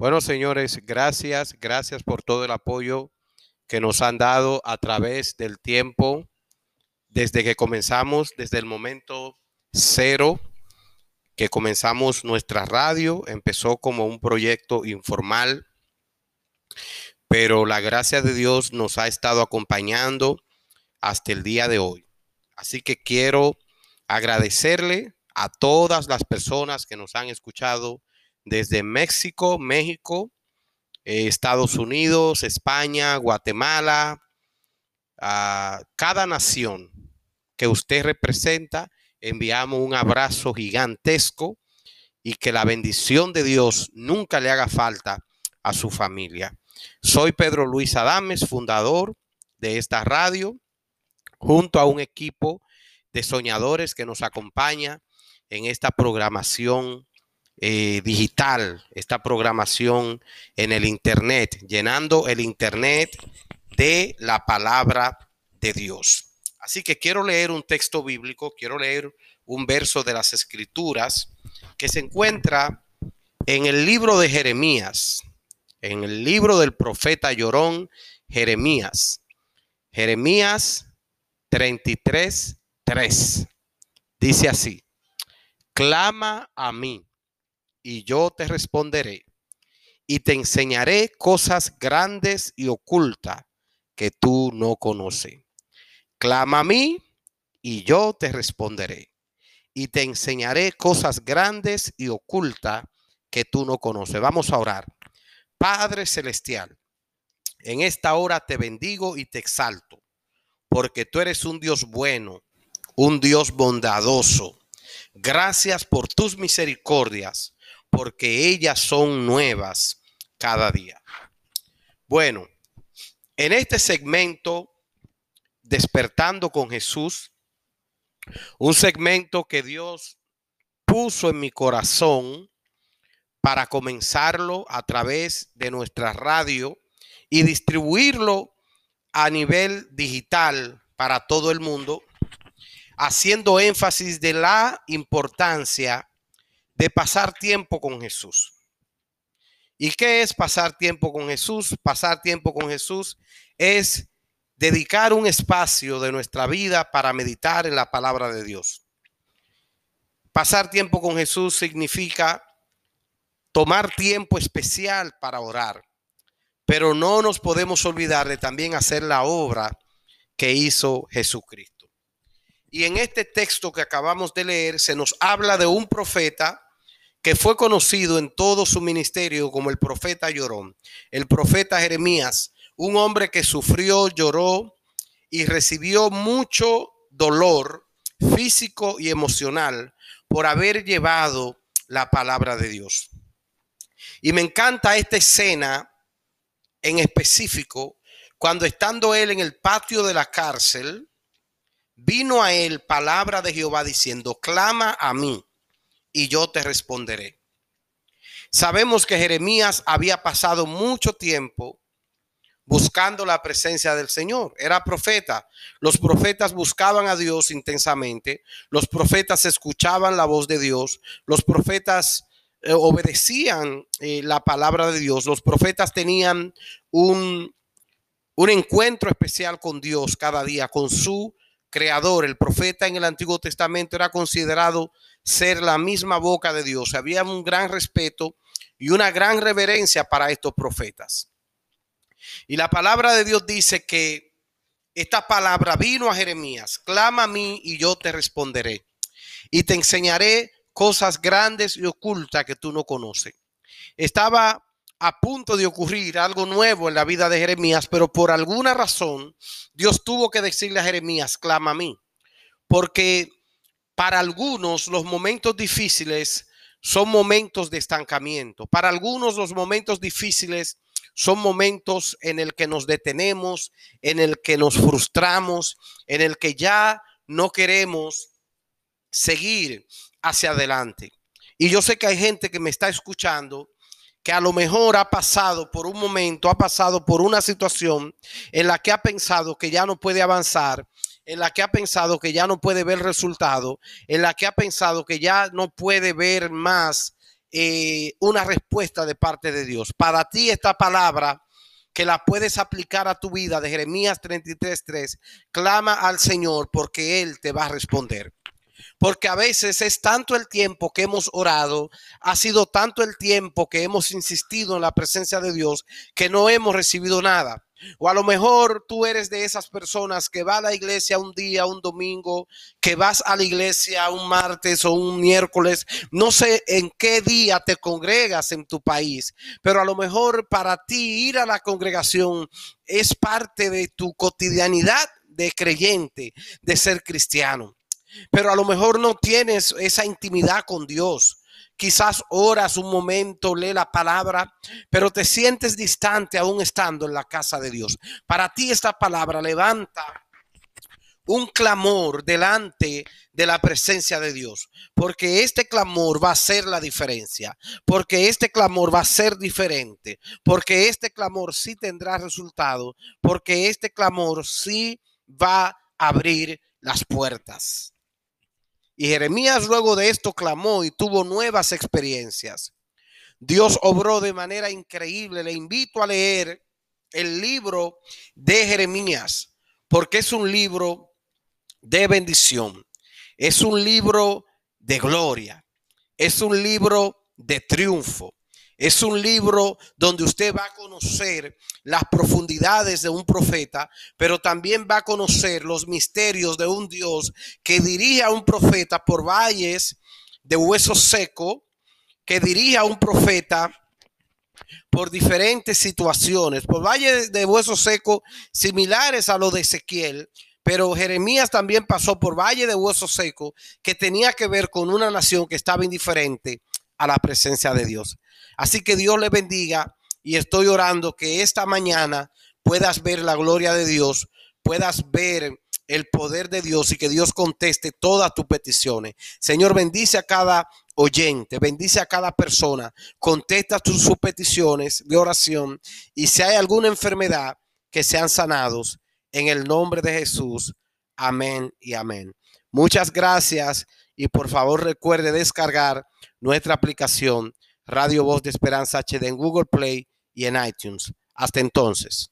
Bueno, señores, gracias, gracias por todo el apoyo que nos han dado a través del tiempo, desde que comenzamos, desde el momento cero que comenzamos nuestra radio, empezó como un proyecto informal, pero la gracia de Dios nos ha estado acompañando hasta el día de hoy. Así que quiero agradecerle a todas las personas que nos han escuchado desde México, México, eh, Estados Unidos, España, Guatemala, a cada nación que usted representa, enviamos un abrazo gigantesco y que la bendición de Dios nunca le haga falta a su familia. Soy Pedro Luis Adames, fundador de esta radio, junto a un equipo de soñadores que nos acompaña en esta programación eh, digital, esta programación en el Internet, llenando el Internet de la palabra de Dios. Así que quiero leer un texto bíblico, quiero leer un verso de las Escrituras que se encuentra en el libro de Jeremías, en el libro del profeta llorón Jeremías. Jeremías 33, 3. Dice así, clama a mí y yo te responderé y te enseñaré cosas grandes y ocultas que tú no conoces. Clama a mí y yo te responderé y te enseñaré cosas grandes y ocultas que tú no conoces. Vamos a orar. Padre Celestial, en esta hora te bendigo y te exalto, porque tú eres un Dios bueno, un Dios bondadoso. Gracias por tus misericordias porque ellas son nuevas cada día. Bueno, en este segmento, Despertando con Jesús, un segmento que Dios puso en mi corazón para comenzarlo a través de nuestra radio y distribuirlo a nivel digital para todo el mundo, haciendo énfasis de la importancia de pasar tiempo con Jesús. ¿Y qué es pasar tiempo con Jesús? Pasar tiempo con Jesús es dedicar un espacio de nuestra vida para meditar en la palabra de Dios. Pasar tiempo con Jesús significa tomar tiempo especial para orar, pero no nos podemos olvidar de también hacer la obra que hizo Jesucristo. Y en este texto que acabamos de leer se nos habla de un profeta que fue conocido en todo su ministerio como el profeta llorón, el profeta Jeremías, un hombre que sufrió, lloró y recibió mucho dolor físico y emocional por haber llevado la palabra de Dios. Y me encanta esta escena en específico, cuando estando él en el patio de la cárcel, vino a él palabra de Jehová diciendo, clama a mí y yo te responderé. Sabemos que Jeremías había pasado mucho tiempo buscando la presencia del Señor. Era profeta. Los profetas buscaban a Dios intensamente. Los profetas escuchaban la voz de Dios. Los profetas eh, obedecían eh, la palabra de Dios. Los profetas tenían un, un encuentro especial con Dios cada día, con su creador. El profeta en el Antiguo Testamento era considerado ser la misma boca de Dios. Había un gran respeto y una gran reverencia para estos profetas. Y la palabra de Dios dice que esta palabra vino a Jeremías, clama a mí y yo te responderé. Y te enseñaré cosas grandes y ocultas que tú no conoces. Estaba a punto de ocurrir algo nuevo en la vida de Jeremías, pero por alguna razón Dios tuvo que decirle a Jeremías, clama a mí. Porque para algunos los momentos difíciles son momentos de estancamiento. Para algunos los momentos difíciles son momentos en el que nos detenemos, en el que nos frustramos, en el que ya no queremos seguir hacia adelante. Y yo sé que hay gente que me está escuchando que a lo mejor ha pasado por un momento, ha pasado por una situación en la que ha pensado que ya no puede avanzar en la que ha pensado que ya no puede ver resultado, en la que ha pensado que ya no puede ver más eh, una respuesta de parte de Dios. Para ti esta palabra que la puedes aplicar a tu vida de Jeremías 33.3, clama al Señor porque Él te va a responder. Porque a veces es tanto el tiempo que hemos orado, ha sido tanto el tiempo que hemos insistido en la presencia de Dios que no hemos recibido nada. O a lo mejor tú eres de esas personas que va a la iglesia un día, un domingo, que vas a la iglesia un martes o un miércoles. No sé en qué día te congregas en tu país, pero a lo mejor para ti ir a la congregación es parte de tu cotidianidad de creyente, de ser cristiano. Pero a lo mejor no tienes esa intimidad con Dios quizás oras un momento, lee la palabra, pero te sientes distante aún estando en la casa de Dios. Para ti esta palabra levanta un clamor delante de la presencia de Dios, porque este clamor va a ser la diferencia, porque este clamor va a ser diferente, porque este clamor sí tendrá resultado, porque este clamor sí va a abrir las puertas. Y Jeremías luego de esto clamó y tuvo nuevas experiencias. Dios obró de manera increíble. Le invito a leer el libro de Jeremías, porque es un libro de bendición, es un libro de gloria, es un libro de triunfo. Es un libro donde usted va a conocer las profundidades de un profeta, pero también va a conocer los misterios de un Dios que dirige a un profeta por valles de hueso seco, que dirige a un profeta por diferentes situaciones, por valles de hueso seco similares a lo de Ezequiel, pero Jeremías también pasó por valle de hueso seco que tenía que ver con una nación que estaba indiferente a la presencia de Dios. Así que Dios le bendiga y estoy orando que esta mañana puedas ver la gloria de Dios, puedas ver el poder de Dios y que Dios conteste todas tus peticiones. Señor, bendice a cada oyente, bendice a cada persona, contesta tus, sus peticiones de oración y si hay alguna enfermedad que sean sanados en el nombre de Jesús. Amén y amén. Muchas gracias y por favor recuerde descargar nuestra aplicación Radio Voz de Esperanza HD en Google Play y en iTunes. Hasta entonces.